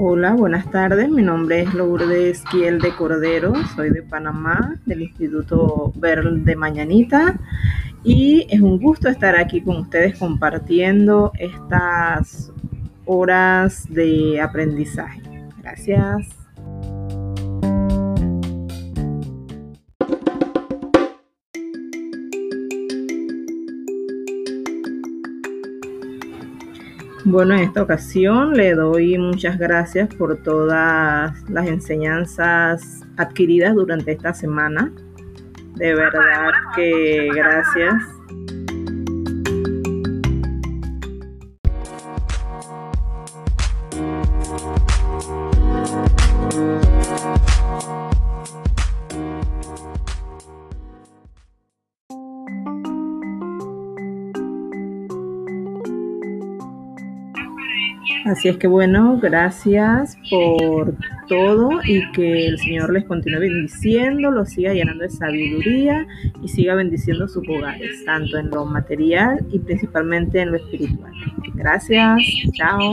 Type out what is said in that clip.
Hola, buenas tardes. Mi nombre es Lourdes Kiel de Cordero. Soy de Panamá, del Instituto Ver de Mañanita. Y es un gusto estar aquí con ustedes compartiendo estas horas de aprendizaje. Gracias. Bueno, en esta ocasión le doy muchas gracias por todas las enseñanzas adquiridas durante esta semana. De verdad que gracias. Así es que bueno, gracias por todo y que el Señor les continúe bendiciendo, los siga llenando de sabiduría y siga bendiciendo sus hogares, tanto en lo material y principalmente en lo espiritual. Gracias, chao.